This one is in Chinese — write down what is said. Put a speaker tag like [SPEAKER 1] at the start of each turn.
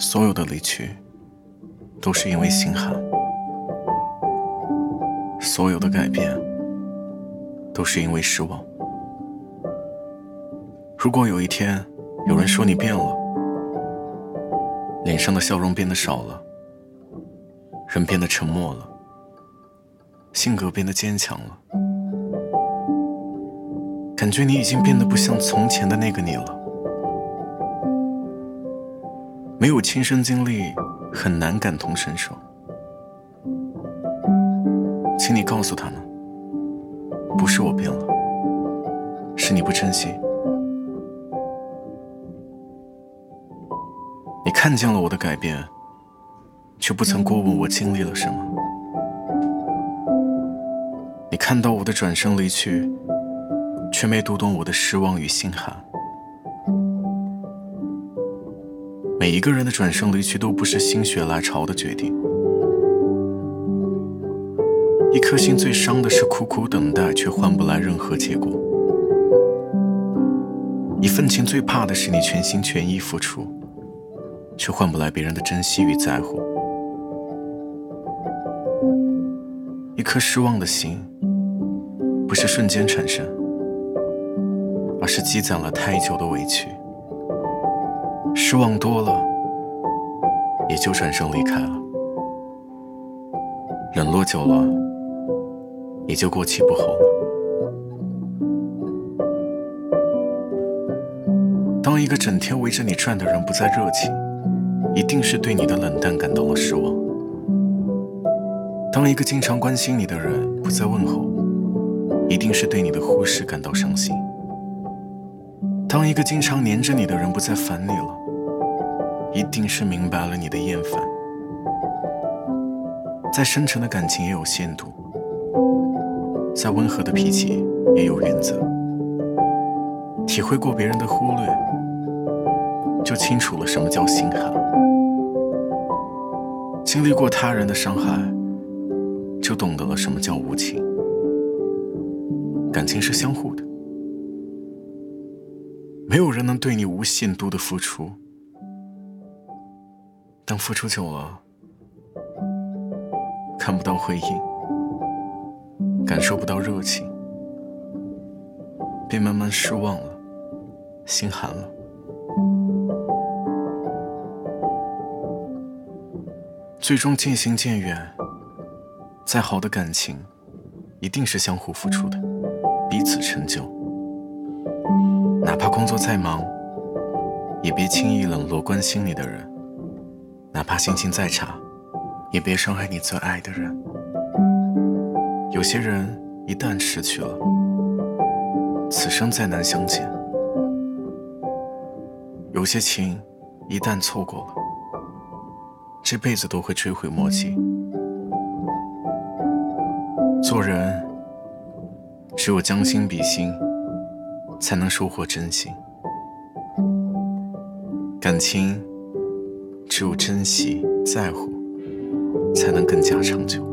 [SPEAKER 1] 所有的离去，都是因为心寒；所有的改变，都是因为失望。如果有一天有人说你变了，脸上的笑容变得少了，人变得沉默了，性格变得坚强了，感觉你已经变得不像从前的那个你了。没有亲身经历，很难感同身受。请你告诉他们，不是我变了，是你不珍惜。你看见了我的改变，却不曾过问我经历了什么。你看到我的转身离去，却没读懂我的失望与心寒。每一个人的转身离去都不是心血来潮的决定。一颗心最伤的是苦苦等待却换不来任何结果。一份情最怕的是你全心全意付出，却换不来别人的珍惜与在乎。一颗失望的心，不是瞬间产生，而是积攒了太久的委屈。失望多了，也就转身离开了；冷落久了，也就过期不候了。当一个整天围着你转的人不再热情，一定是对你的冷淡感到了失望；当一个经常关心你的人不再问候，一定是对你的忽视感到伤心；当一个经常黏着你的人不再烦你了。一定是明白了你的厌烦。再深沉的感情也有限度，再温和的脾气也有原则。体会过别人的忽略，就清楚了什么叫心寒；经历过他人的伤害，就懂得了什么叫无情。感情是相互的，没有人能对你无限度的付出。当付出久了，看不到回应，感受不到热情，便慢慢失望了，心寒了。最终渐行渐远。再好的感情，一定是相互付出的，彼此成就。哪怕工作再忙，也别轻易冷落关心你的人。哪怕心情再差，也别伤害你最爱的人。有些人一旦失去了，此生再难相见；有些情一旦错过了，这辈子都会追悔莫及。做人，只有将心比心，才能收获真心。感情。只有珍惜在乎，才能更加长久。